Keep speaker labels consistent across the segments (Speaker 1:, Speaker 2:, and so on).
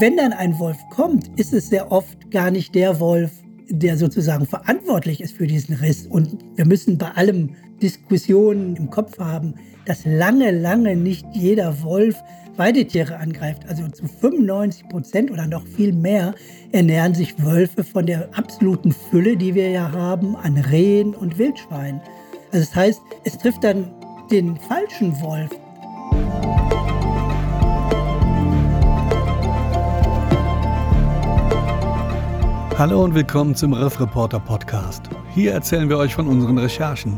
Speaker 1: wenn dann ein Wolf kommt, ist es sehr oft gar nicht der Wolf, der sozusagen verantwortlich ist für diesen Riss. Und wir müssen bei allem Diskussionen im Kopf haben, dass lange, lange nicht jeder Wolf Weidetiere angreift. Also zu 95 Prozent oder noch viel mehr ernähren sich Wölfe von der absoluten Fülle, die wir ja haben an Rehen und Wildschweinen. Also das heißt, es trifft dann den falschen Wolf.
Speaker 2: Hallo und willkommen zum Riff Reporter Podcast. Hier erzählen wir euch von unseren Recherchen.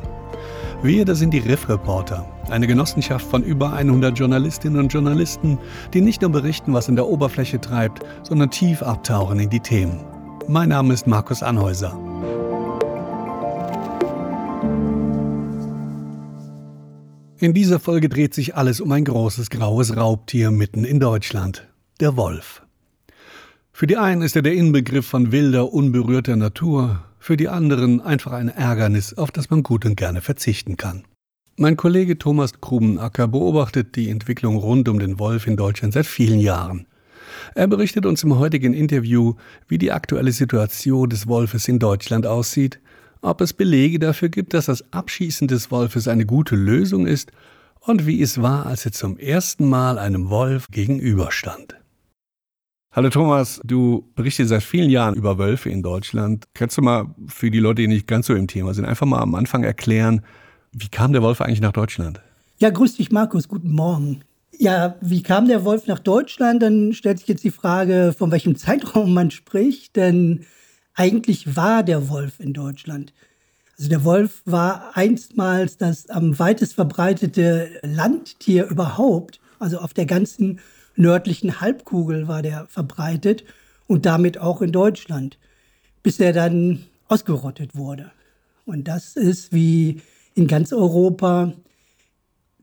Speaker 2: Wir, das sind die Riff Reporter, eine Genossenschaft von über 100 Journalistinnen und Journalisten, die nicht nur berichten, was in der Oberfläche treibt, sondern tief abtauchen in die Themen. Mein Name ist Markus Anhäuser. In dieser Folge dreht sich alles um ein großes graues Raubtier mitten in Deutschland, der Wolf. Für die einen ist er der Inbegriff von wilder, unberührter Natur, für die anderen einfach ein Ärgernis, auf das man gut und gerne verzichten kann. Mein Kollege Thomas Grubenacker beobachtet die Entwicklung rund um den Wolf in Deutschland seit vielen Jahren. Er berichtet uns im heutigen Interview, wie die aktuelle Situation des Wolfes in Deutschland aussieht, ob es Belege dafür gibt, dass das Abschießen des Wolfes eine gute Lösung ist und wie es war, als er zum ersten Mal einem Wolf gegenüberstand. Hallo Thomas, du berichtest seit vielen Jahren über Wölfe in Deutschland. Kannst du mal für die Leute, die nicht ganz so im Thema sind, einfach mal am Anfang erklären, wie kam der Wolf eigentlich nach Deutschland?
Speaker 1: Ja, grüß dich Markus, guten Morgen. Ja, wie kam der Wolf nach Deutschland? Dann stellt sich jetzt die Frage, von welchem Zeitraum man spricht, denn eigentlich war der Wolf in Deutschland. Also der Wolf war einstmals das am weitest verbreitete Landtier überhaupt, also auf der ganzen nördlichen Halbkugel war der verbreitet und damit auch in Deutschland, bis er dann ausgerottet wurde. Und das ist wie in ganz Europa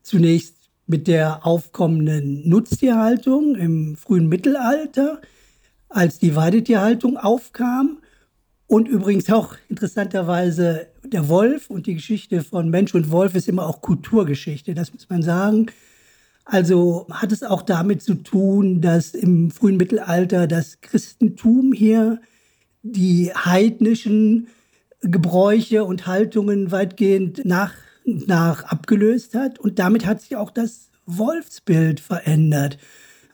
Speaker 1: zunächst mit der aufkommenden Nutztierhaltung im frühen Mittelalter, als die Weidetierhaltung aufkam und übrigens auch interessanterweise der Wolf und die Geschichte von Mensch und Wolf ist immer auch Kulturgeschichte, das muss man sagen. Also hat es auch damit zu tun, dass im frühen Mittelalter das Christentum hier die heidnischen Gebräuche und Haltungen weitgehend nach, nach abgelöst hat. Und damit hat sich auch das Wolfsbild verändert.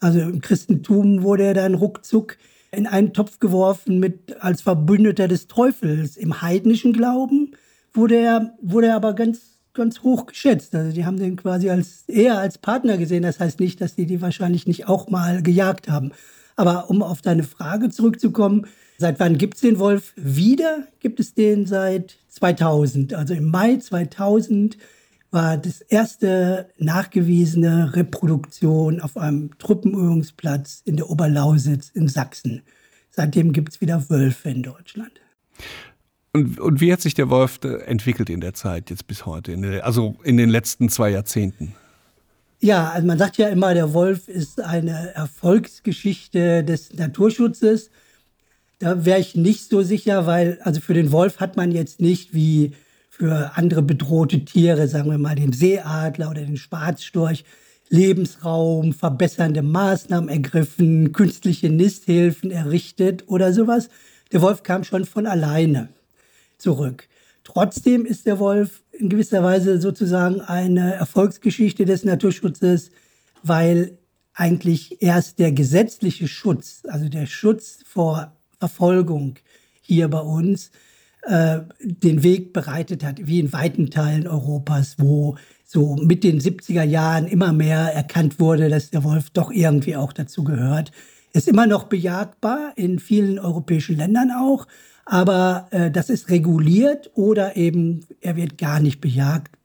Speaker 1: Also im Christentum wurde er dann ruckzuck in einen Topf geworfen mit als Verbündeter des Teufels. Im heidnischen Glauben wurde er, wurde er aber ganz ganz hoch geschätzt. Also die haben den quasi als eher als Partner gesehen. Das heißt nicht, dass die die wahrscheinlich nicht auch mal gejagt haben. Aber um auf deine Frage zurückzukommen, seit wann gibt es den Wolf wieder? Gibt es den seit 2000. Also im Mai 2000 war das erste nachgewiesene Reproduktion auf einem Truppenübungsplatz in der Oberlausitz in Sachsen. Seitdem gibt es wieder Wölfe in Deutschland.
Speaker 2: Und, und wie hat sich der Wolf entwickelt in der Zeit jetzt bis heute, in der, also in den letzten zwei Jahrzehnten?
Speaker 1: Ja, also man sagt ja immer, der Wolf ist eine Erfolgsgeschichte des Naturschutzes. Da wäre ich nicht so sicher, weil also für den Wolf hat man jetzt nicht wie für andere bedrohte Tiere, sagen wir mal den Seeadler oder den Schwarzstorch, Lebensraum, verbessernde Maßnahmen ergriffen, künstliche Nisthilfen errichtet oder sowas. Der Wolf kam schon von alleine zurück. Trotzdem ist der Wolf in gewisser Weise sozusagen eine Erfolgsgeschichte des Naturschutzes, weil eigentlich erst der gesetzliche Schutz, also der Schutz vor Verfolgung hier bei uns, äh, den Weg bereitet hat, wie in weiten Teilen Europas, wo so mit den 70er Jahren immer mehr erkannt wurde, dass der Wolf doch irgendwie auch dazu gehört. Ist immer noch bejagbar in vielen europäischen Ländern auch, aber äh, das ist reguliert oder eben er wird gar nicht bejagt,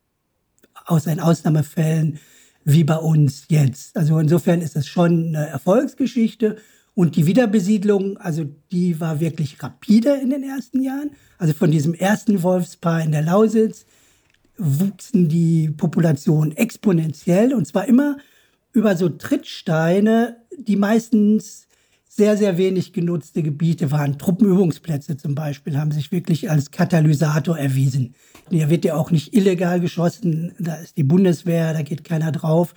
Speaker 1: außer in Ausnahmefällen wie bei uns jetzt. Also insofern ist das schon eine Erfolgsgeschichte. Und die Wiederbesiedlung, also die war wirklich rapide in den ersten Jahren. Also von diesem ersten Wolfspaar in der Lausitz wuchsen die Populationen exponentiell und zwar immer über so Trittsteine, die meistens sehr, sehr wenig genutzte Gebiete waren. Truppenübungsplätze zum Beispiel haben sich wirklich als Katalysator erwiesen. Hier wird ja auch nicht illegal geschossen, da ist die Bundeswehr, da geht keiner drauf.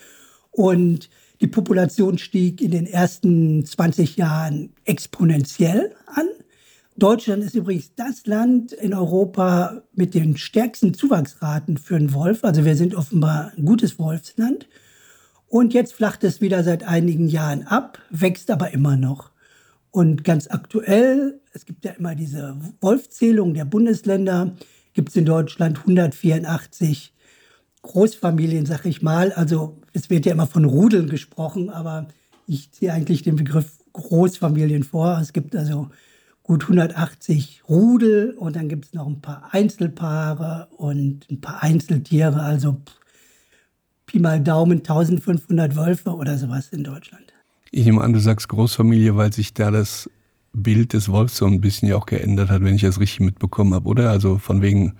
Speaker 1: Und Die Population stieg in den ersten 20 Jahren exponentiell an. Deutschland ist übrigens das Land in Europa mit den stärksten Zuwachsraten für einen Wolf. Also wir sind offenbar ein gutes Wolfsland. Und jetzt flacht es wieder seit einigen Jahren ab, wächst aber immer noch. Und ganz aktuell, es gibt ja immer diese Wolfzählung der Bundesländer, gibt es in Deutschland 184 Großfamilien, sag ich mal. Also es wird ja immer von Rudeln gesprochen, aber ich ziehe eigentlich den Begriff Großfamilien vor. Es gibt also gut 180 Rudel und dann gibt es noch ein paar Einzelpaare und ein paar Einzeltiere. Also Pi mal Daumen 1500 Wölfe oder sowas in Deutschland.
Speaker 2: Ich nehme an, du sagst Großfamilie, weil sich da das Bild des Wolfs so ein bisschen ja auch geändert hat, wenn ich das richtig mitbekommen habe, oder? Also von wegen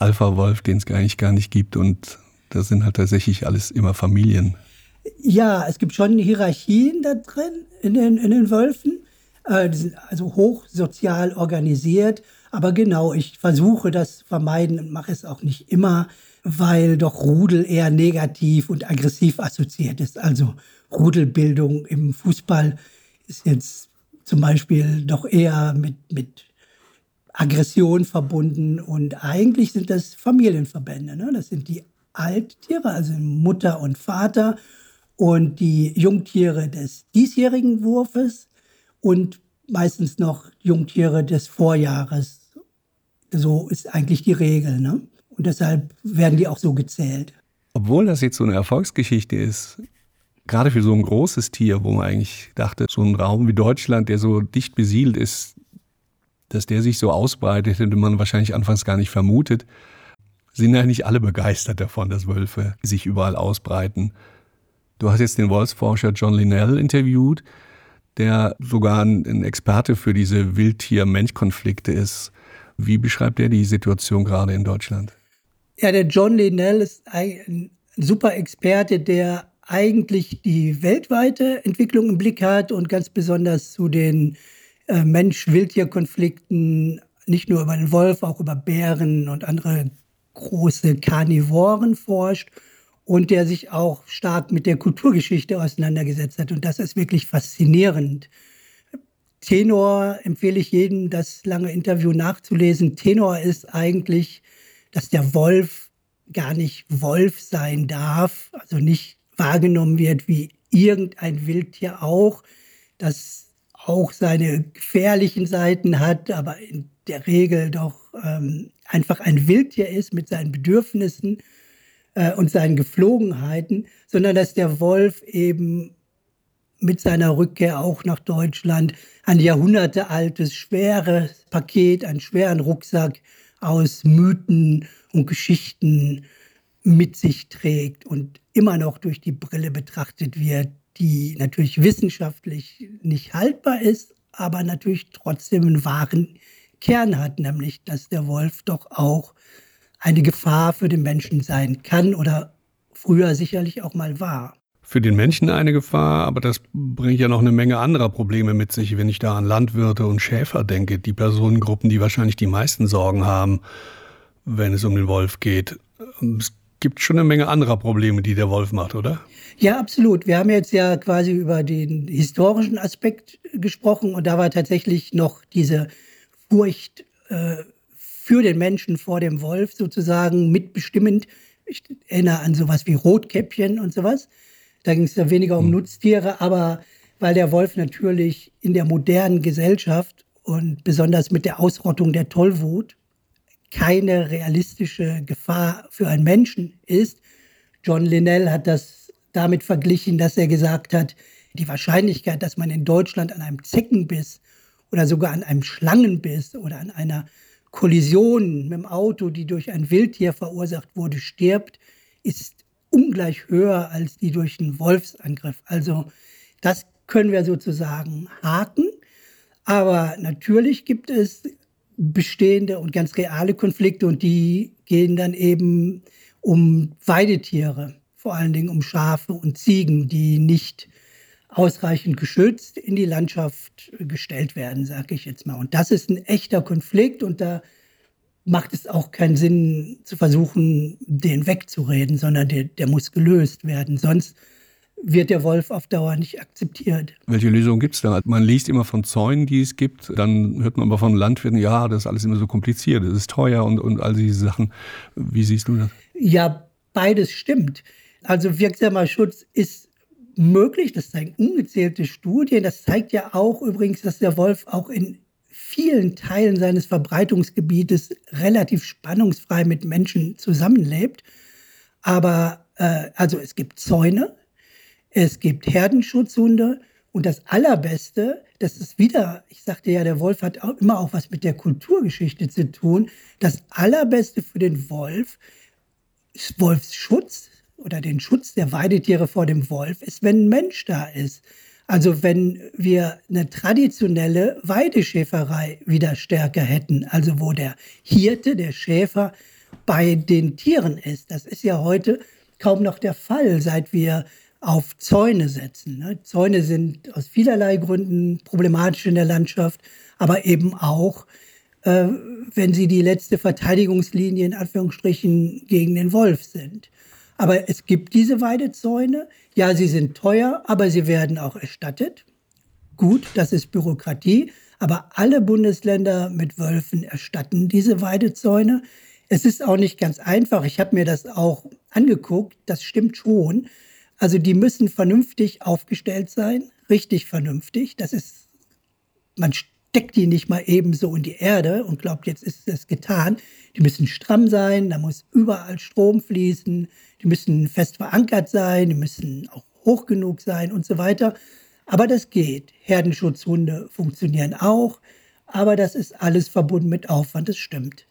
Speaker 2: Alpha-Wolf, den es eigentlich gar nicht gibt und das sind halt tatsächlich alles immer Familien.
Speaker 1: Ja, es gibt schon Hierarchien da drin in den, in den Wölfen. Äh, die sind also hoch sozial organisiert. Aber genau, ich versuche das vermeiden und mache es auch nicht immer, weil doch Rudel eher negativ und aggressiv assoziiert ist. Also Rudelbildung im Fußball ist jetzt zum Beispiel doch eher mit, mit Aggression verbunden. Und eigentlich sind das Familienverbände. Ne? Das sind die Alttiere, also Mutter und Vater und die Jungtiere des diesjährigen Wurfes und meistens noch Jungtiere des Vorjahres. So ist eigentlich die Regel. Ne? Und deshalb werden die auch so gezählt.
Speaker 2: Obwohl das jetzt so eine Erfolgsgeschichte ist, gerade für so ein großes Tier, wo man eigentlich dachte, so ein Raum wie Deutschland, der so dicht besiedelt ist, dass der sich so ausbreitet, hätte man wahrscheinlich anfangs gar nicht vermutet, sind ja nicht alle begeistert davon, dass Wölfe sich überall ausbreiten. Du hast jetzt den Wolfsforscher John Linnell interviewt, der sogar ein Experte für diese Wildtier-Mensch-Konflikte ist. Wie beschreibt er die Situation gerade in Deutschland?
Speaker 1: Ja, der John Linnell ist ein super Experte, der eigentlich die weltweite Entwicklung im Blick hat und ganz besonders zu den äh, Mensch-Wildtier-Konflikten nicht nur über den Wolf, auch über Bären und andere große Karnivoren forscht und der sich auch stark mit der Kulturgeschichte auseinandergesetzt hat. Und das ist wirklich faszinierend. Tenor empfehle ich jedem, das lange Interview nachzulesen. Tenor ist eigentlich, dass der Wolf gar nicht Wolf sein darf, also nicht wahrgenommen wird wie irgendein Wildtier auch, das auch seine gefährlichen Seiten hat, aber in der Regel doch ähm, einfach ein Wildtier ist mit seinen Bedürfnissen äh, und seinen Geflogenheiten, sondern dass der Wolf eben mit seiner Rückkehr auch nach Deutschland ein jahrhundertealtes, schweres Paket, einen schweren Rucksack aus Mythen und Geschichten mit sich trägt und immer noch durch die Brille betrachtet wird, die natürlich wissenschaftlich nicht haltbar ist, aber natürlich trotzdem einen wahren Kern hat, nämlich dass der Wolf doch auch eine Gefahr für den Menschen sein kann oder früher sicherlich auch mal war.
Speaker 2: Für den Menschen eine Gefahr, aber das bringt ja noch eine Menge anderer Probleme mit sich, wenn ich da an Landwirte und Schäfer denke, die Personengruppen, die wahrscheinlich die meisten Sorgen haben, wenn es um den Wolf geht. Es gibt schon eine Menge anderer Probleme, die der Wolf macht, oder?
Speaker 1: Ja, absolut. Wir haben jetzt ja quasi über den historischen Aspekt gesprochen und da war tatsächlich noch diese Furcht äh, für den Menschen vor dem Wolf sozusagen mitbestimmend. Ich erinnere an sowas wie Rotkäppchen und sowas. Da ging es ja weniger um mhm. Nutztiere, aber weil der Wolf natürlich in der modernen Gesellschaft und besonders mit der Ausrottung der Tollwut keine realistische Gefahr für einen Menschen ist. John Linnell hat das damit verglichen, dass er gesagt hat, die Wahrscheinlichkeit, dass man in Deutschland an einem Zeckenbiss oder sogar an einem Schlangenbiss oder an einer Kollision mit dem Auto, die durch ein Wildtier verursacht wurde, stirbt, ist ungleich höher als die durch einen Wolfsangriff. Also das können wir sozusagen haken. Aber natürlich gibt es bestehende und ganz reale Konflikte und die gehen dann eben um Weidetiere, vor allen Dingen um Schafe und Ziegen, die nicht ausreichend geschützt in die Landschaft gestellt werden, sage ich jetzt mal. Und das ist ein echter Konflikt und da macht es auch keinen Sinn zu versuchen, den wegzureden, sondern der, der muss gelöst werden. Sonst wird der Wolf auf Dauer nicht akzeptiert.
Speaker 2: Welche Lösung gibt es da? Man liest immer von Zäunen, die es gibt. Dann hört man aber von Landwirten, ja, das ist alles immer so kompliziert, das ist teuer und, und all diese Sachen. Wie siehst du das?
Speaker 1: Ja, beides stimmt. Also wirksamer Schutz ist möglich, das zeigen ungezählte Studien. Das zeigt ja auch übrigens, dass der Wolf auch in vielen Teilen seines Verbreitungsgebietes relativ spannungsfrei mit Menschen zusammenlebt. Aber äh, also es gibt Zäune, es gibt Herdenschutzhunde und das Allerbeste, das ist wieder, ich sagte ja, der Wolf hat auch immer auch was mit der Kulturgeschichte zu tun. Das Allerbeste für den Wolf Wolfsschutz oder den Schutz der Weidetiere vor dem Wolf ist, wenn ein Mensch da ist. Also wenn wir eine traditionelle Weideschäferei wieder stärker hätten, also wo der Hirte, der Schäfer bei den Tieren ist. Das ist ja heute kaum noch der Fall, seit wir auf Zäune setzen. Ne? Zäune sind aus vielerlei Gründen problematisch in der Landschaft, aber eben auch, äh, wenn sie die letzte Verteidigungslinie in Anführungsstrichen gegen den Wolf sind. Aber es gibt diese Weidezäune. Ja, sie sind teuer, aber sie werden auch erstattet. Gut, das ist Bürokratie. Aber alle Bundesländer mit Wölfen erstatten diese Weidezäune. Es ist auch nicht ganz einfach. Ich habe mir das auch angeguckt. Das stimmt schon. Also die müssen vernünftig aufgestellt sein, richtig vernünftig. Das ist, man steckt die nicht mal eben so in die Erde und glaubt, jetzt ist es getan. Die müssen stramm sein, da muss überall Strom fließen, die müssen fest verankert sein, die müssen auch hoch genug sein und so weiter. Aber das geht. Herdenschutzhunde funktionieren auch, aber das ist alles verbunden mit Aufwand, das stimmt.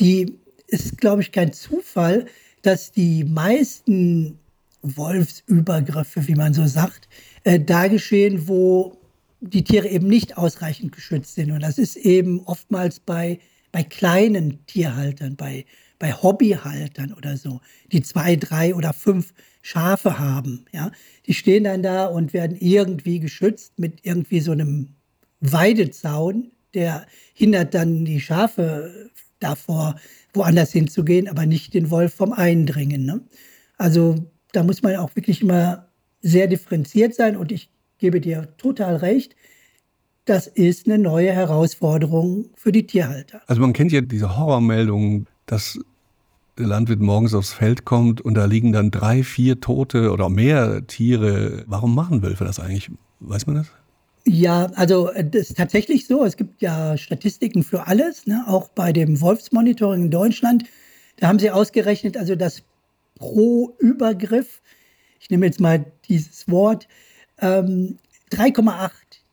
Speaker 1: Die ist, glaube ich, kein Zufall, dass die meisten Wolfsübergriffe, wie man so sagt, äh, da geschehen, wo die Tiere eben nicht ausreichend geschützt sind. Und das ist eben oftmals bei, bei kleinen Tierhaltern, bei, bei Hobbyhaltern oder so, die zwei, drei oder fünf Schafe haben. Ja? Die stehen dann da und werden irgendwie geschützt mit irgendwie so einem Weidezaun, der hindert dann die Schafe davor, woanders hinzugehen, aber nicht den Wolf vom Eindringen. Ne? Also da muss man auch wirklich immer sehr differenziert sein und ich gebe dir total recht. Das ist eine neue Herausforderung für die Tierhalter.
Speaker 2: Also man kennt ja diese Horrormeldungen, dass der Landwirt morgens aufs Feld kommt und da liegen dann drei, vier tote oder mehr Tiere. Warum machen Wölfe das eigentlich? Weiß man das?
Speaker 1: Ja, also das ist tatsächlich so. Es gibt ja Statistiken für alles, ne? auch bei dem Wolfsmonitoring in Deutschland. Da haben sie ausgerechnet, also dass pro Übergriff, ich nehme jetzt mal dieses Wort, ähm, 3,8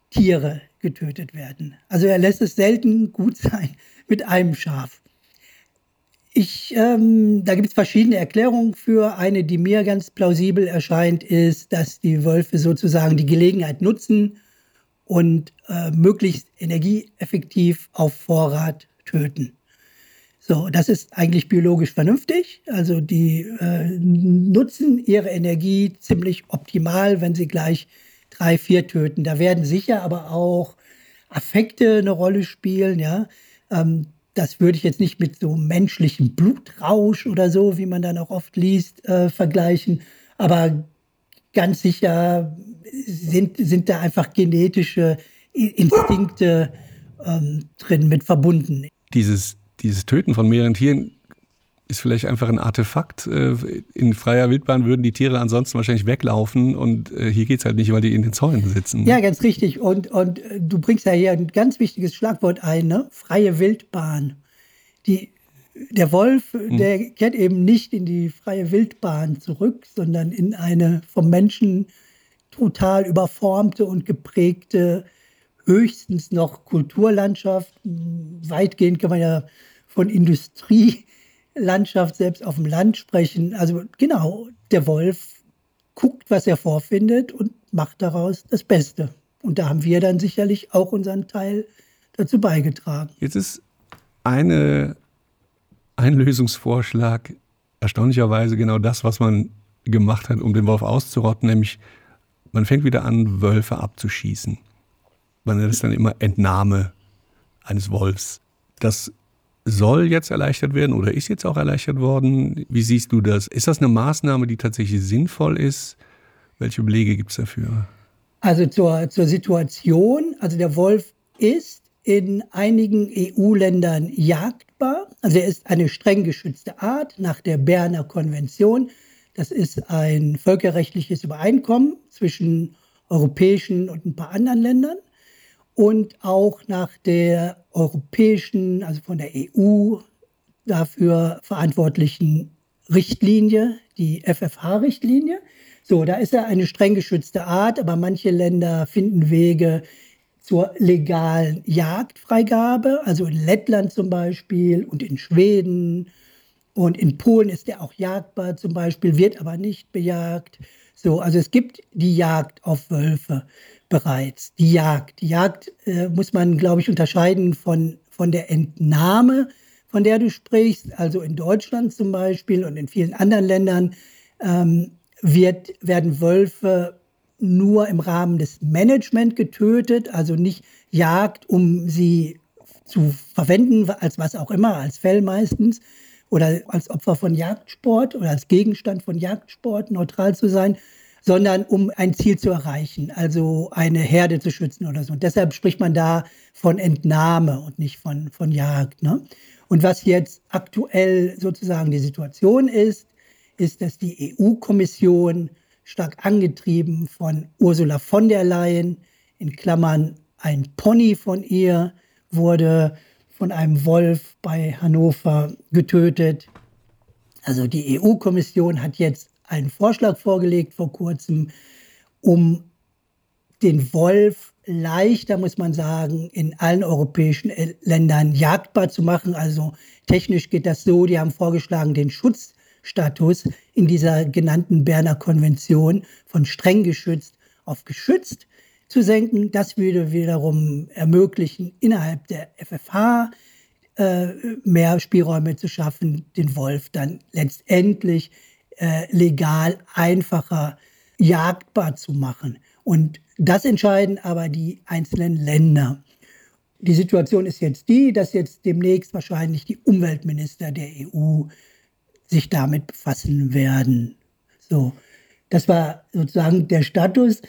Speaker 1: Tiere getötet werden. Also er lässt es selten gut sein mit einem Schaf. Ich, ähm, da gibt es verschiedene Erklärungen für. Eine, die mir ganz plausibel erscheint, ist, dass die Wölfe sozusagen die Gelegenheit nutzen und äh, möglichst energieeffektiv auf Vorrat töten. So, das ist eigentlich biologisch vernünftig. Also die äh, nutzen ihre Energie ziemlich optimal, wenn sie gleich drei, vier töten. Da werden sicher aber auch Affekte eine Rolle spielen. Ja, ähm, das würde ich jetzt nicht mit so menschlichem Blutrausch oder so, wie man dann auch oft liest, äh, vergleichen. Aber ganz sicher sind, sind da einfach genetische Instinkte ähm, drin mit verbunden.
Speaker 2: Dieses dieses Töten von mehreren Tieren ist vielleicht einfach ein Artefakt. Äh, in freier Wildbahn würden die Tiere ansonsten wahrscheinlich weglaufen und äh, hier geht es halt nicht, weil die in den Zäunen sitzen.
Speaker 1: Ja, ganz richtig. Und, und äh, du bringst ja hier ein ganz wichtiges Schlagwort ein, ne? freie Wildbahn. Die, der Wolf, hm. der kehrt eben nicht in die freie Wildbahn zurück, sondern in eine vom Menschen total überformte und geprägte höchstens noch Kulturlandschaft. Weitgehend kann man ja von Industrielandschaft selbst auf dem Land sprechen. Also genau, der Wolf guckt, was er vorfindet und macht daraus das Beste. Und da haben wir dann sicherlich auch unseren Teil dazu beigetragen.
Speaker 2: Jetzt ist eine, ein Lösungsvorschlag erstaunlicherweise genau das, was man gemacht hat, um den Wolf auszurotten, nämlich man fängt wieder an, Wölfe abzuschießen man nennt es dann immer Entnahme eines Wolfs. Das soll jetzt erleichtert werden oder ist jetzt auch erleichtert worden. Wie siehst du das? Ist das eine Maßnahme, die tatsächlich sinnvoll ist? Welche Belege gibt es dafür?
Speaker 1: Also zur, zur Situation, also der Wolf ist in einigen EU-Ländern jagdbar. Also er ist eine streng geschützte Art nach der Berner Konvention. Das ist ein völkerrechtliches Übereinkommen zwischen europäischen und ein paar anderen Ländern und auch nach der europäischen, also von der EU dafür verantwortlichen Richtlinie, die FFH-Richtlinie. So, da ist er eine streng geschützte Art, aber manche Länder finden Wege zur legalen Jagdfreigabe, also in Lettland zum Beispiel und in Schweden und in Polen ist er auch jagdbar zum Beispiel, wird aber nicht bejagt. So, also es gibt die Jagd auf Wölfe bereits. Die Jagd. Die Jagd äh, muss man, glaube ich, unterscheiden von, von der Entnahme, von der du sprichst. Also in Deutschland zum Beispiel und in vielen anderen Ländern ähm, wird, werden Wölfe nur im Rahmen des Management getötet, also nicht Jagd, um sie zu verwenden, als was auch immer, als Fell meistens, oder als Opfer von Jagdsport oder als Gegenstand von Jagdsport neutral zu sein, sondern um ein Ziel zu erreichen, also eine Herde zu schützen oder so. Und deshalb spricht man da von Entnahme und nicht von, von Jagd. Ne? Und was jetzt aktuell sozusagen die Situation ist, ist, dass die EU-Kommission stark angetrieben von Ursula von der Leyen, in Klammern ein Pony von ihr, wurde von einem Wolf bei Hannover getötet. Also die EU-Kommission hat jetzt einen Vorschlag vorgelegt vor kurzem, um den Wolf leichter, muss man sagen, in allen europäischen Ländern jagdbar zu machen. Also technisch geht das so, die haben vorgeschlagen, den Schutzstatus in dieser genannten Berner Konvention von streng geschützt auf geschützt zu senken. Das würde wiederum ermöglichen, innerhalb der FFH äh, mehr Spielräume zu schaffen, den Wolf dann letztendlich äh, legal einfacher jagdbar zu machen. Und das entscheiden aber die einzelnen Länder. Die Situation ist jetzt die, dass jetzt demnächst wahrscheinlich die Umweltminister der EU sich damit befassen werden. So, das war sozusagen der Status.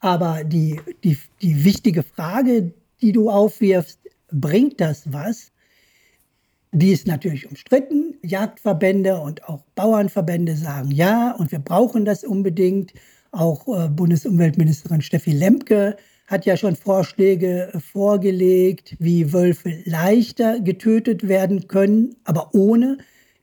Speaker 1: Aber die, die, die wichtige Frage, die du aufwirfst, bringt das was? Die ist natürlich umstritten. Jagdverbände und auch Bauernverbände sagen ja und wir brauchen das unbedingt. Auch äh, Bundesumweltministerin Steffi Lemke hat ja schon Vorschläge äh, vorgelegt, wie Wölfe leichter getötet werden können, aber ohne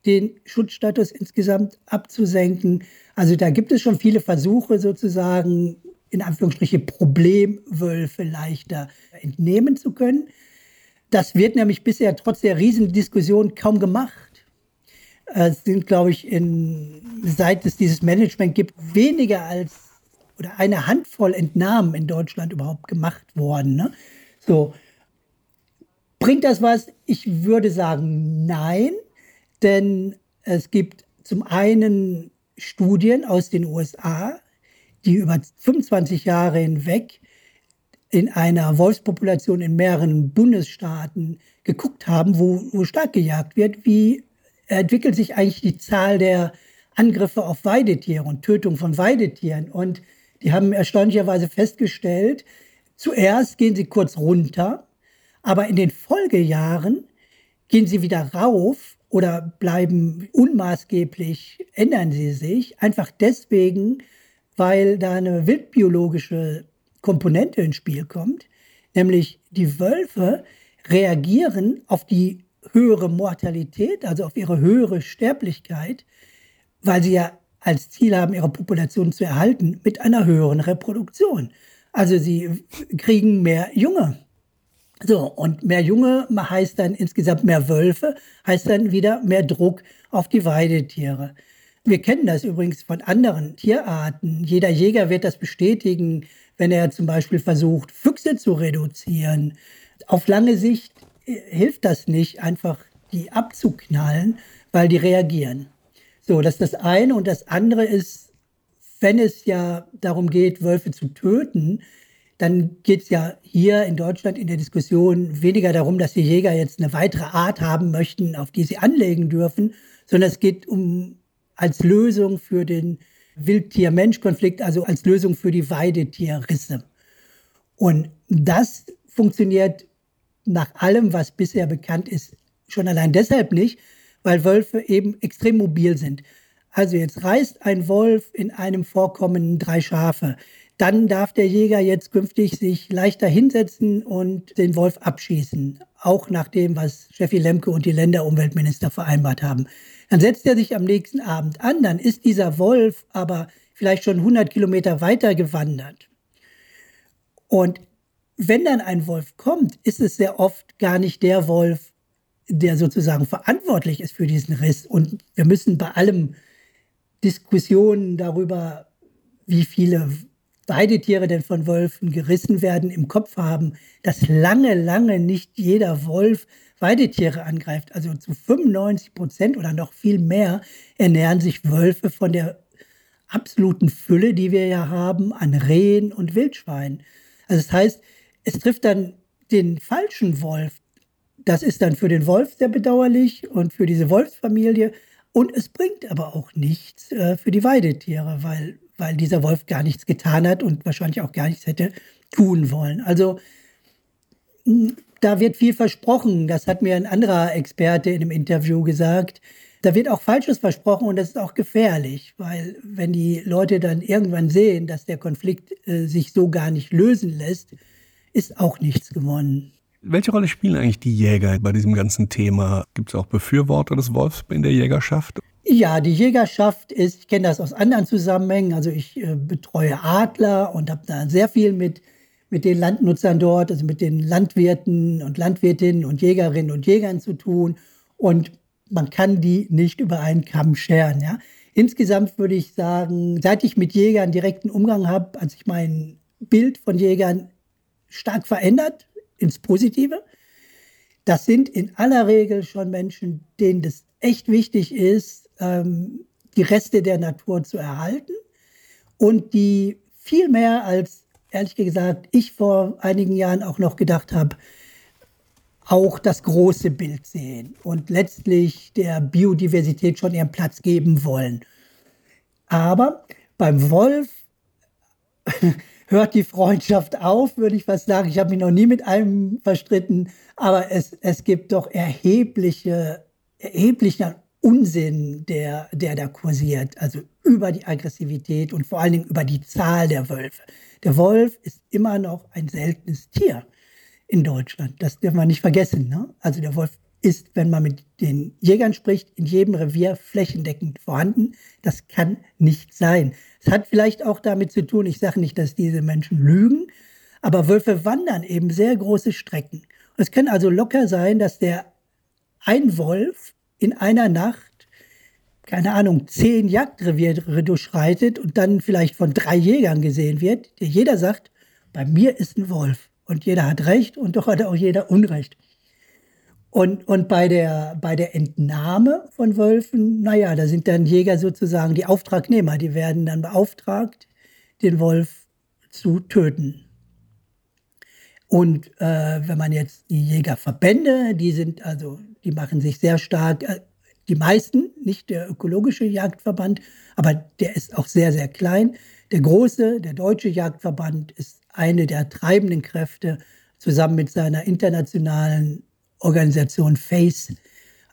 Speaker 1: den Schutzstatus insgesamt abzusenken. Also da gibt es schon viele Versuche sozusagen in Anführungsstriche Problemwölfe leichter entnehmen zu können. Das wird nämlich bisher trotz der Riesendiskussion kaum gemacht. Es sind, glaube ich, in, seit es dieses Management gibt, weniger als oder eine Handvoll Entnahmen in Deutschland überhaupt gemacht worden. Ne? So. Bringt das was? Ich würde sagen, nein, denn es gibt zum einen Studien aus den USA, die über 25 Jahre hinweg in einer Wolfspopulation in mehreren Bundesstaaten geguckt haben, wo, wo stark gejagt wird, wie entwickelt sich eigentlich die Zahl der Angriffe auf Weidetiere und Tötung von Weidetieren. Und die haben erstaunlicherweise festgestellt, zuerst gehen sie kurz runter, aber in den Folgejahren gehen sie wieder rauf oder bleiben unmaßgeblich, ändern sie sich, einfach deswegen, weil da eine wildbiologische Komponente ins Spiel kommt, nämlich die Wölfe reagieren auf die höhere Mortalität, also auf ihre höhere Sterblichkeit, weil sie ja als Ziel haben, ihre Population zu erhalten mit einer höheren Reproduktion. Also sie kriegen mehr Junge. So, und mehr Junge heißt dann insgesamt mehr Wölfe, heißt dann wieder mehr Druck auf die Weidetiere. Wir kennen das übrigens von anderen Tierarten. Jeder Jäger wird das bestätigen, wenn er zum Beispiel versucht, Füchse zu reduzieren. Auf lange Sicht äh, hilft das nicht, einfach die abzuknallen, weil die reagieren. So, das ist das eine. Und das andere ist, wenn es ja darum geht, Wölfe zu töten, dann geht es ja hier in Deutschland in der Diskussion weniger darum, dass die Jäger jetzt eine weitere Art haben möchten, auf die sie anlegen dürfen, sondern es geht um als Lösung für den Wildtier-Mensch-Konflikt, also als Lösung für die Weidetierrisse. Und das funktioniert nach allem, was bisher bekannt ist, schon allein deshalb nicht, weil Wölfe eben extrem mobil sind. Also jetzt reißt ein Wolf in einem Vorkommen drei Schafe. Dann darf der Jäger jetzt künftig sich leichter hinsetzen und den Wolf abschießen. Auch nach dem, was Steffi Lemke und die Länderumweltminister vereinbart haben. Dann setzt er sich am nächsten Abend an, dann ist dieser Wolf aber vielleicht schon 100 Kilometer weiter gewandert. Und wenn dann ein Wolf kommt, ist es sehr oft gar nicht der Wolf, der sozusagen verantwortlich ist für diesen Riss. Und wir müssen bei allem Diskussionen darüber, wie viele Weidetiere denn von Wölfen gerissen werden, im Kopf haben, dass lange, lange nicht jeder Wolf Weidetiere angreift. Also zu 95 Prozent oder noch viel mehr ernähren sich Wölfe von der absoluten Fülle, die wir ja haben, an Rehen und Wildschweinen. Also das heißt, es trifft dann den falschen Wolf. Das ist dann für den Wolf sehr bedauerlich und für diese Wolfsfamilie. Und es bringt aber auch nichts äh, für die Weidetiere, weil, weil dieser Wolf gar nichts getan hat und wahrscheinlich auch gar nichts hätte tun wollen. Also da wird viel versprochen. Das hat mir ein anderer Experte in einem Interview gesagt. Da wird auch Falsches versprochen und das ist auch gefährlich, weil wenn die Leute dann irgendwann sehen, dass der Konflikt äh, sich so gar nicht lösen lässt, ist auch nichts gewonnen.
Speaker 2: Welche Rolle spielen eigentlich die Jäger bei diesem ganzen Thema? Gibt es auch Befürworter des Wolfs in der Jägerschaft?
Speaker 1: Ja, die Jägerschaft ist, ich kenne das aus anderen Zusammenhängen, also ich äh, betreue Adler und habe da sehr viel mit, mit den Landnutzern dort, also mit den Landwirten und Landwirtinnen und Jägerinnen und Jägern zu tun. Und man kann die nicht über einen Kamm scheren. Ja? Insgesamt würde ich sagen, seit ich mit Jägern direkten Umgang habe, als ich mein Bild von Jägern stark verändert ins Positive. Das sind in aller Regel schon Menschen, denen das echt wichtig ist, ähm, die Reste der Natur zu erhalten und die viel mehr als, ehrlich gesagt, ich vor einigen Jahren auch noch gedacht habe, auch das große Bild sehen und letztlich der Biodiversität schon ihren Platz geben wollen. Aber beim Wolf hört die Freundschaft auf, würde ich fast sagen. Ich habe mich noch nie mit einem verstritten, aber es, es gibt doch erhebliche, erheblichen Unsinn, der, der da kursiert. Also über die Aggressivität und vor allen Dingen über die Zahl der Wölfe. Der Wolf ist immer noch ein seltenes Tier in Deutschland. Das dürfen wir nicht vergessen. Ne? Also der Wolf ist, wenn man mit den Jägern spricht, in jedem Revier flächendeckend vorhanden. Das kann nicht sein. Es hat vielleicht auch damit zu tun, ich sage nicht, dass diese Menschen lügen, aber Wölfe wandern eben sehr große Strecken. Es kann also locker sein, dass der ein Wolf in einer Nacht, keine Ahnung, zehn Jagdreviere durchschreitet und dann vielleicht von drei Jägern gesehen wird, der jeder sagt, bei mir ist ein Wolf. Und jeder hat recht und doch hat auch jeder Unrecht. Und, und bei, der, bei der Entnahme von Wölfen, naja, da sind dann Jäger sozusagen die Auftragnehmer, die werden dann beauftragt, den Wolf zu töten. Und äh, wenn man jetzt die Jägerverbände, die sind also, die machen sich sehr stark, äh, die meisten, nicht der ökologische Jagdverband, aber der ist auch sehr, sehr klein. Der große, der deutsche Jagdverband ist eine der treibenden Kräfte zusammen mit seiner internationalen Organisation FACE,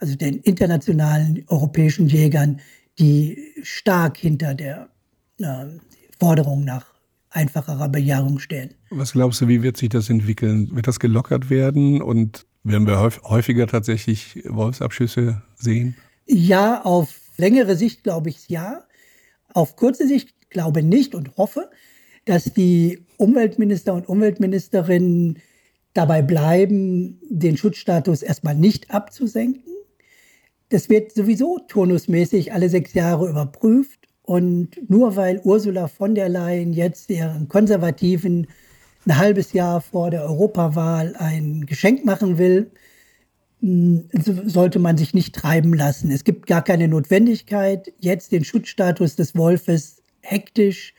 Speaker 1: also den internationalen europäischen Jägern, die stark hinter der äh, Forderung nach einfacherer Bejahung stehen.
Speaker 2: Was glaubst du, wie wird sich das entwickeln? Wird das gelockert werden und werden wir häufiger tatsächlich Wolfsabschüsse sehen?
Speaker 1: Ja, auf längere Sicht glaube ich ja. Auf kurze Sicht glaube nicht und hoffe, dass die Umweltminister und Umweltministerinnen dabei bleiben, den Schutzstatus erstmal nicht abzusenken. Das wird sowieso turnusmäßig alle sechs Jahre überprüft. Und nur weil Ursula von der Leyen jetzt ihren Konservativen ein halbes Jahr vor der Europawahl ein Geschenk machen will, hm, sollte man sich nicht treiben lassen. Es gibt gar keine Notwendigkeit, jetzt den Schutzstatus des Wolfes hektisch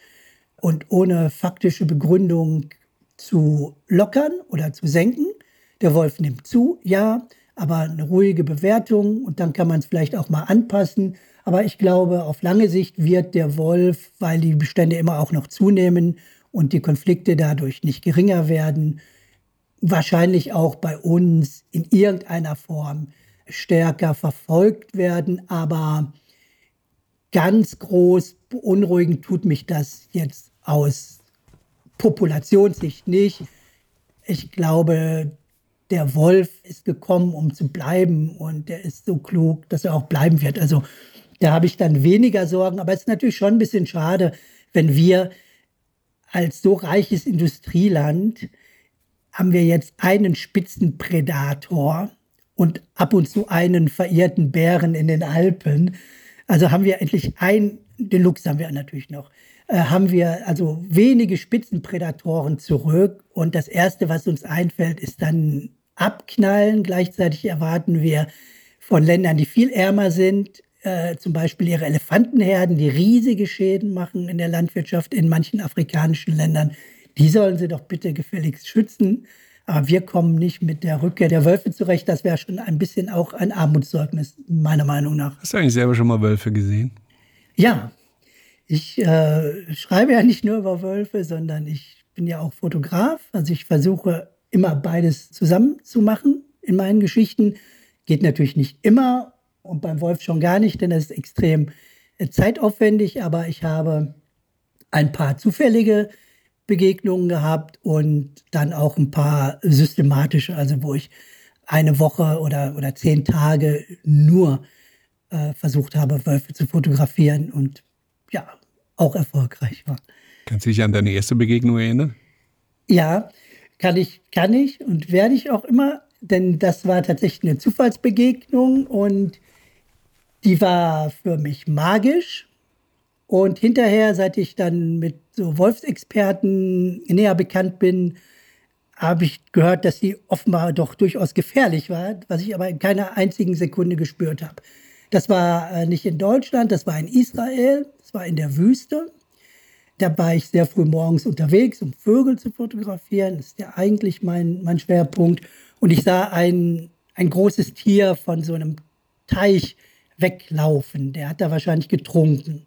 Speaker 1: und ohne faktische Begründung zu lockern oder zu senken. Der Wolf nimmt zu, ja, aber eine ruhige Bewertung und dann kann man es vielleicht auch mal anpassen. Aber ich glaube, auf lange Sicht wird der Wolf, weil die Bestände immer auch noch zunehmen und die Konflikte dadurch nicht geringer werden, wahrscheinlich auch bei uns in irgendeiner Form stärker verfolgt werden. Aber ganz groß beunruhigend tut mich das jetzt aus Populationssicht nicht. Ich glaube, der Wolf ist gekommen, um zu bleiben und der ist so klug, dass er auch bleiben wird. Also da habe ich dann weniger Sorgen, aber es ist natürlich schon ein bisschen schade, wenn wir als so reiches Industrieland haben wir jetzt einen Spitzenprädator und ab und zu einen verirrten Bären in den Alpen. Also haben wir endlich ein, Deluxe haben wir natürlich noch, äh, haben wir also wenige Spitzenprädatoren zurück. Und das Erste, was uns einfällt, ist dann abknallen. Gleichzeitig erwarten wir von Ländern, die viel ärmer sind, äh, zum Beispiel ihre Elefantenherden, die riesige Schäden machen in der Landwirtschaft in manchen afrikanischen Ländern. Die sollen sie doch bitte gefälligst schützen. Aber wir kommen nicht mit der Rückkehr der Wölfe zurecht. Das wäre schon ein bisschen auch ein Armutszeugnis, meiner Meinung nach.
Speaker 2: Hast du eigentlich selber schon mal Wölfe gesehen?
Speaker 1: Ja. Ich äh, schreibe ja nicht nur über Wölfe, sondern ich bin ja auch Fotograf. Also ich versuche immer beides zusammen zu machen in meinen Geschichten. Geht natürlich nicht immer und beim Wolf schon gar nicht, denn das ist extrem äh, zeitaufwendig, aber ich habe ein paar zufällige Begegnungen gehabt und dann auch ein paar systematische, also wo ich eine Woche oder, oder zehn Tage nur äh, versucht habe, Wölfe zu fotografieren und ja, auch erfolgreich war.
Speaker 2: Kannst du dich an deine erste Begegnung erinnern?
Speaker 1: Ja, kann ich, kann ich und werde ich auch immer, denn das war tatsächlich eine Zufallsbegegnung und die war für mich magisch. Und hinterher, seit ich dann mit so Wolfsexperten näher bekannt bin, habe ich gehört, dass sie offenbar doch durchaus gefährlich war, was ich aber in keiner einzigen Sekunde gespürt habe. Das war äh, nicht in Deutschland, das war in Israel, das war in der Wüste. Da war ich sehr früh morgens unterwegs, um Vögel zu fotografieren. Das ist ja eigentlich mein, mein Schwerpunkt. Und ich sah ein, ein großes Tier von so einem Teich weglaufen. Der hat da wahrscheinlich getrunken.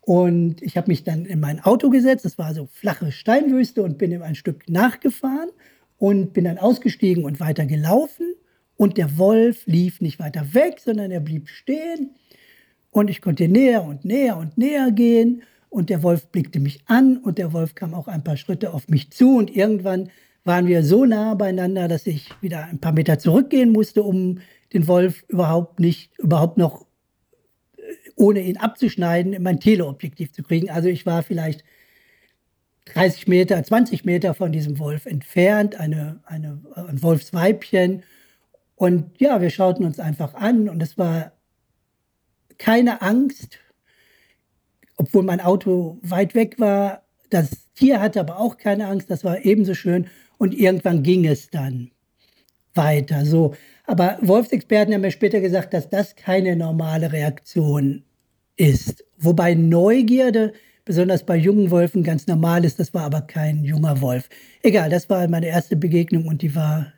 Speaker 1: Und ich habe mich dann in mein Auto gesetzt. Das war so flache Steinwüste und bin ihm ein Stück nachgefahren und bin dann ausgestiegen und weiter gelaufen. Und der Wolf lief nicht weiter weg, sondern er blieb stehen. Und ich konnte näher und näher und näher gehen. Und der Wolf blickte mich an und der Wolf kam auch ein paar Schritte auf mich zu. Und irgendwann waren wir so nah beieinander, dass ich wieder ein paar Meter zurückgehen musste, um den Wolf überhaupt nicht, überhaupt noch, ohne ihn abzuschneiden, in mein Teleobjektiv zu kriegen. Also ich war vielleicht 30 Meter, 20 Meter von diesem Wolf entfernt, eine, eine, ein Wolfsweibchen. Und ja, wir schauten uns einfach an und es war keine Angst, obwohl mein Auto weit weg war. Das Tier hatte aber auch keine Angst, das war ebenso schön. Und irgendwann ging es dann weiter. So. Aber Wolfsexperten haben mir später gesagt, dass das keine normale Reaktion ist. Wobei Neugierde, besonders bei jungen Wölfen, ganz normal ist. Das war aber kein junger Wolf. Egal, das war meine erste Begegnung und die war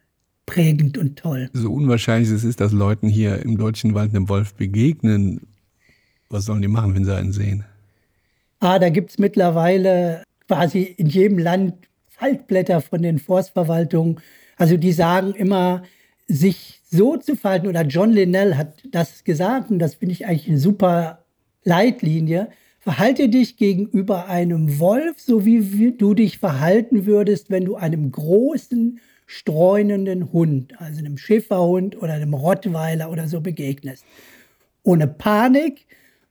Speaker 1: prägend und toll.
Speaker 2: So unwahrscheinlich es ist, dass Leuten hier im deutschen Wald einem Wolf begegnen, was sollen die machen, wenn sie einen sehen?
Speaker 1: Ah, da gibt es mittlerweile quasi in jedem Land Faltblätter von den Forstverwaltungen. Also die sagen immer, sich so zu verhalten, oder John Linnell hat das gesagt, und das finde ich eigentlich eine super Leitlinie, verhalte dich gegenüber einem Wolf, so wie du dich verhalten würdest, wenn du einem großen, streunenden Hund, also einem Schäferhund oder einem Rottweiler oder so begegnest. Ohne Panik,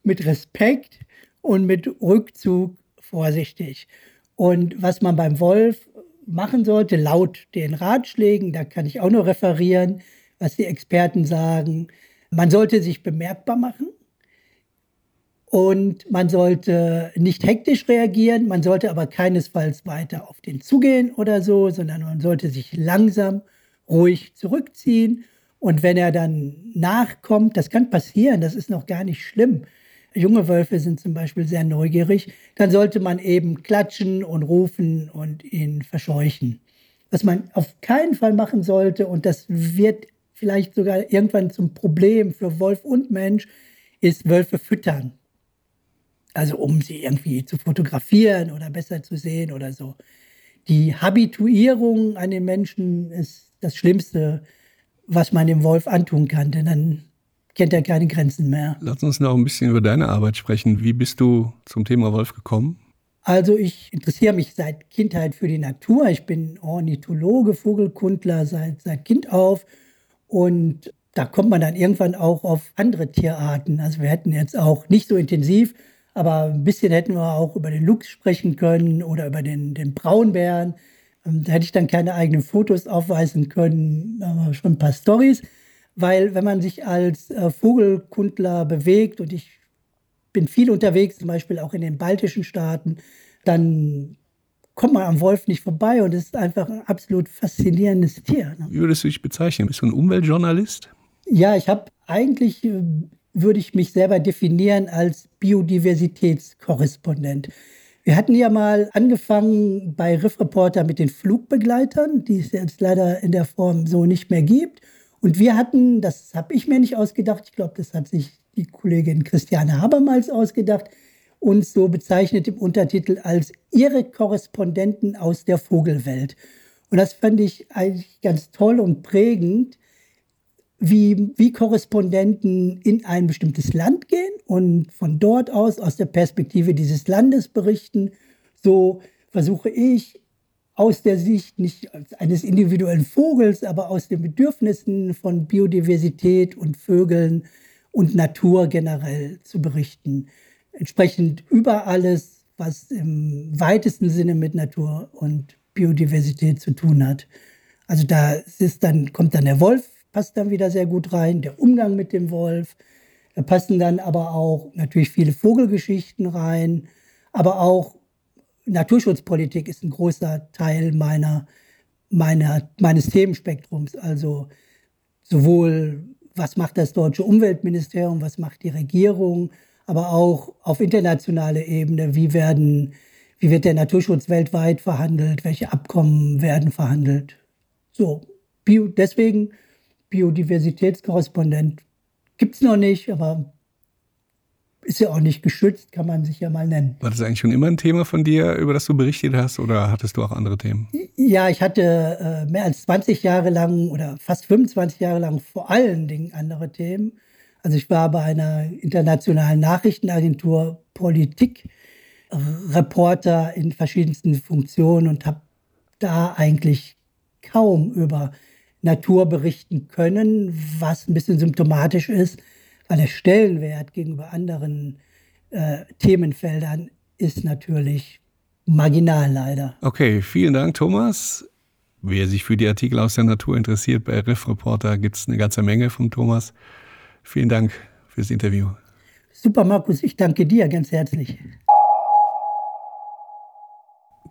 Speaker 1: mit Respekt und mit Rückzug vorsichtig. Und was man beim Wolf machen sollte, laut den Ratschlägen, da kann ich auch nur referieren, was die Experten sagen. Man sollte sich bemerkbar machen und man sollte nicht hektisch reagieren, man sollte aber keinesfalls weiter auf den zugehen oder so, sondern man sollte sich langsam, ruhig zurückziehen. Und wenn er dann nachkommt, das kann passieren, das ist noch gar nicht schlimm, junge Wölfe sind zum Beispiel sehr neugierig, dann sollte man eben klatschen und rufen und ihn verscheuchen. Was man auf keinen Fall machen sollte, und das wird vielleicht sogar irgendwann zum Problem für Wolf und Mensch, ist Wölfe füttern. Also um sie irgendwie zu fotografieren oder besser zu sehen oder so. Die Habituierung an den Menschen ist das Schlimmste, was man dem Wolf antun kann, denn dann kennt er keine Grenzen mehr.
Speaker 2: Lass uns noch ein bisschen über deine Arbeit sprechen. Wie bist du zum Thema Wolf gekommen?
Speaker 1: Also ich interessiere mich seit Kindheit für die Natur. Ich bin Ornithologe, Vogelkundler seit, seit Kind auf. Und da kommt man dann irgendwann auch auf andere Tierarten. Also wir hätten jetzt auch nicht so intensiv, aber ein bisschen hätten wir auch über den Luchs sprechen können oder über den, den Braunbären. Ähm, da hätte ich dann keine eigenen Fotos aufweisen können, aber schon ein paar Stories. Weil wenn man sich als äh, Vogelkundler bewegt und ich bin viel unterwegs, zum Beispiel auch in den baltischen Staaten, dann kommt man am Wolf nicht vorbei und es ist einfach ein absolut faszinierendes Tier.
Speaker 2: Ne? Wie würdest du dich bezeichnen? Bist du ein Umweltjournalist?
Speaker 1: Ja, ich habe eigentlich, äh, würde ich mich selber definieren als Biodiversitätskorrespondent. Wir hatten ja mal angefangen bei Riff Reporter mit den Flugbegleitern, die es jetzt leider in der Form so nicht mehr gibt. Und wir hatten, das habe ich mir nicht ausgedacht, ich glaube, das hat sich die Kollegin Christiane Habermals ausgedacht, uns so bezeichnet im Untertitel als ihre Korrespondenten aus der Vogelwelt. Und das fand ich eigentlich ganz toll und prägend, wie, wie Korrespondenten in ein bestimmtes Land gehen und von dort aus, aus der Perspektive dieses Landes berichten. So versuche ich aus der Sicht nicht eines individuellen Vogels, aber aus den Bedürfnissen von Biodiversität und Vögeln und Natur generell zu berichten. Entsprechend über alles, was im weitesten Sinne mit Natur und Biodiversität zu tun hat. Also da ist dann, kommt dann der Wolf, passt dann wieder sehr gut rein, der Umgang mit dem Wolf. Da passen dann aber auch natürlich viele Vogelgeschichten rein, aber auch Naturschutzpolitik ist ein großer Teil meiner, meiner, meines Themenspektrums. Also sowohl was macht das deutsche Umweltministerium, was macht die Regierung, aber auch auf internationaler Ebene, wie, werden, wie wird der Naturschutz weltweit verhandelt, welche Abkommen werden verhandelt. So, Bio, deswegen Biodiversitätskorrespondent gibt es noch nicht, aber ist ja auch nicht geschützt, kann man sich ja mal nennen.
Speaker 2: War das eigentlich schon immer ein Thema von dir, über das du berichtet hast, oder hattest du auch andere Themen?
Speaker 1: Ja, ich hatte äh, mehr als 20 Jahre lang oder fast 25 Jahre lang vor allen Dingen andere Themen. Also ich war bei einer internationalen Nachrichtenagentur Politik, Reporter in verschiedensten Funktionen und habe da eigentlich kaum über Natur berichten können, was ein bisschen symptomatisch ist, weil der Stellenwert gegenüber anderen äh, Themenfeldern ist natürlich marginal leider.
Speaker 2: Okay, vielen Dank, Thomas. Wer sich für die Artikel aus der Natur interessiert, bei Riff Reporter gibt es eine ganze Menge von Thomas. Vielen Dank fürs Interview.
Speaker 1: Super, Markus, ich danke dir ganz herzlich.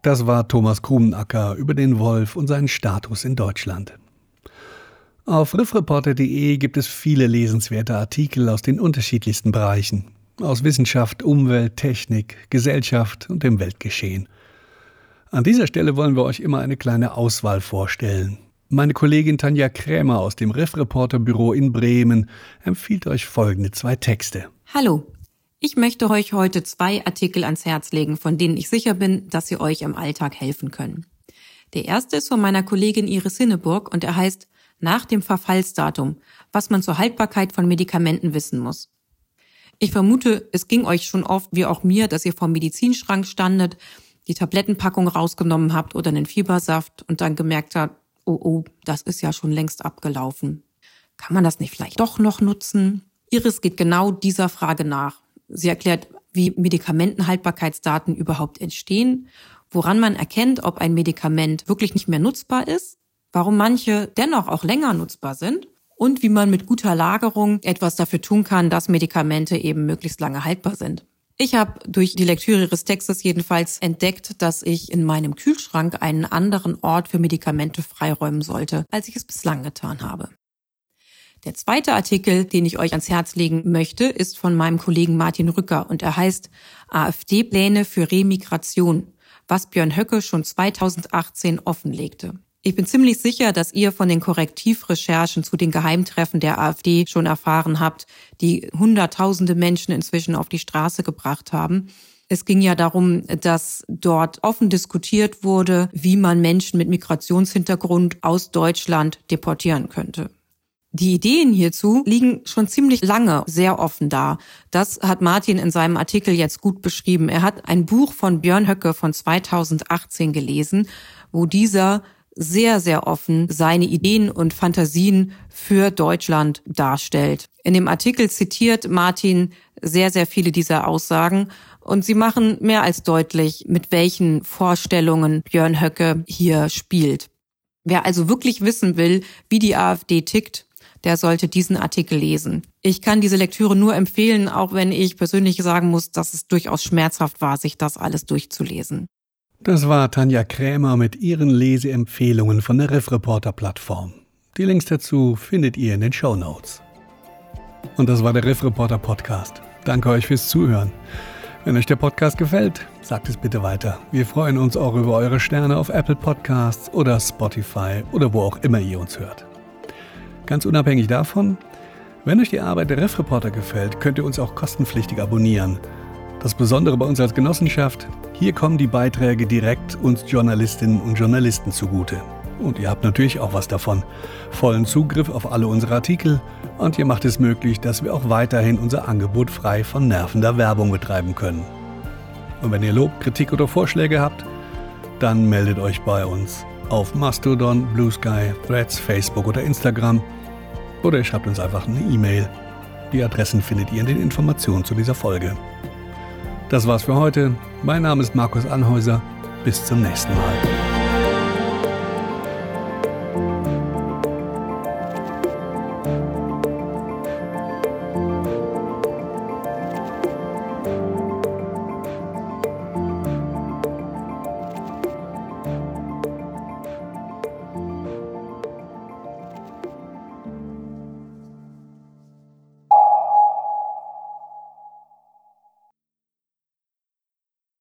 Speaker 2: Das war Thomas Krumenacker über den Wolf und seinen Status in Deutschland. Auf riffreporter.de gibt es viele lesenswerte Artikel aus den unterschiedlichsten Bereichen. Aus Wissenschaft, Umwelt, Technik, Gesellschaft und dem Weltgeschehen. An dieser Stelle wollen wir euch immer eine kleine Auswahl vorstellen. Meine Kollegin Tanja Krämer aus dem Riffreporter-Büro in Bremen empfiehlt euch folgende zwei Texte.
Speaker 3: Hallo, ich möchte euch heute zwei Artikel ans Herz legen, von denen ich sicher bin, dass sie euch im Alltag helfen können. Der erste ist von meiner Kollegin Iris Hinneburg und er heißt nach dem Verfallsdatum, was man zur Haltbarkeit von Medikamenten wissen muss. Ich vermute, es ging euch schon oft, wie auch mir, dass ihr vom Medizinschrank standet, die Tablettenpackung rausgenommen habt oder einen Fiebersaft und dann gemerkt habt, oh oh, das ist ja schon längst abgelaufen. Kann man das nicht vielleicht doch noch nutzen? Iris geht genau dieser Frage nach. Sie erklärt, wie Medikamentenhaltbarkeitsdaten überhaupt entstehen, woran man erkennt, ob ein Medikament wirklich nicht mehr nutzbar ist warum manche dennoch auch länger nutzbar sind und wie man mit guter Lagerung etwas dafür tun kann, dass Medikamente eben möglichst lange haltbar sind. Ich habe durch die Lektüre ihres Textes jedenfalls entdeckt, dass ich in meinem Kühlschrank einen anderen Ort für Medikamente freiräumen sollte, als ich es bislang getan habe. Der zweite Artikel, den ich euch ans Herz legen möchte, ist von meinem Kollegen Martin Rücker und er heißt AfD-Pläne für Remigration, was Björn Höcke schon 2018 offenlegte. Ich bin ziemlich sicher, dass ihr von den Korrektivrecherchen zu den Geheimtreffen der AfD schon erfahren habt, die Hunderttausende Menschen inzwischen auf die Straße gebracht haben. Es ging ja darum, dass dort offen diskutiert wurde, wie man Menschen mit Migrationshintergrund aus Deutschland deportieren könnte. Die Ideen hierzu liegen schon ziemlich lange sehr offen da. Das hat Martin in seinem Artikel jetzt gut beschrieben. Er hat ein Buch von Björn Höcke von 2018 gelesen, wo dieser sehr, sehr offen seine Ideen und Fantasien für Deutschland darstellt. In dem Artikel zitiert Martin sehr, sehr viele dieser Aussagen und sie machen mehr als deutlich, mit welchen Vorstellungen Björn Höcke hier spielt. Wer also wirklich wissen will, wie die AfD tickt, der sollte diesen Artikel lesen. Ich kann diese Lektüre nur empfehlen, auch wenn ich persönlich sagen muss, dass es durchaus schmerzhaft war, sich das alles durchzulesen.
Speaker 2: Das war Tanja Krämer mit ihren Leseempfehlungen von der Riff-Reporter-Plattform. Die Links dazu findet ihr in den Show Notes. Und das war der Riff-Reporter Podcast. Danke euch fürs Zuhören. Wenn euch der Podcast gefällt, sagt es bitte weiter. Wir freuen uns auch über eure Sterne auf Apple Podcasts oder Spotify oder wo auch immer ihr uns hört. Ganz unabhängig davon, wenn euch die Arbeit der Riff-Reporter gefällt, könnt ihr uns auch kostenpflichtig abonnieren – das Besondere bei uns als Genossenschaft, hier kommen die Beiträge direkt uns Journalistinnen und Journalisten zugute. Und ihr habt natürlich auch was davon. Vollen Zugriff auf alle unsere Artikel und ihr macht es möglich, dass wir auch weiterhin unser Angebot frei von nervender Werbung betreiben können. Und wenn ihr Lob, Kritik oder Vorschläge habt, dann meldet euch bei uns auf Mastodon, Blue Sky, Threads, Facebook oder Instagram oder ihr schreibt uns einfach eine E-Mail. Die Adressen findet ihr in den Informationen zu dieser Folge. Das war's für heute. Mein Name ist Markus Anhäuser. Bis zum nächsten Mal.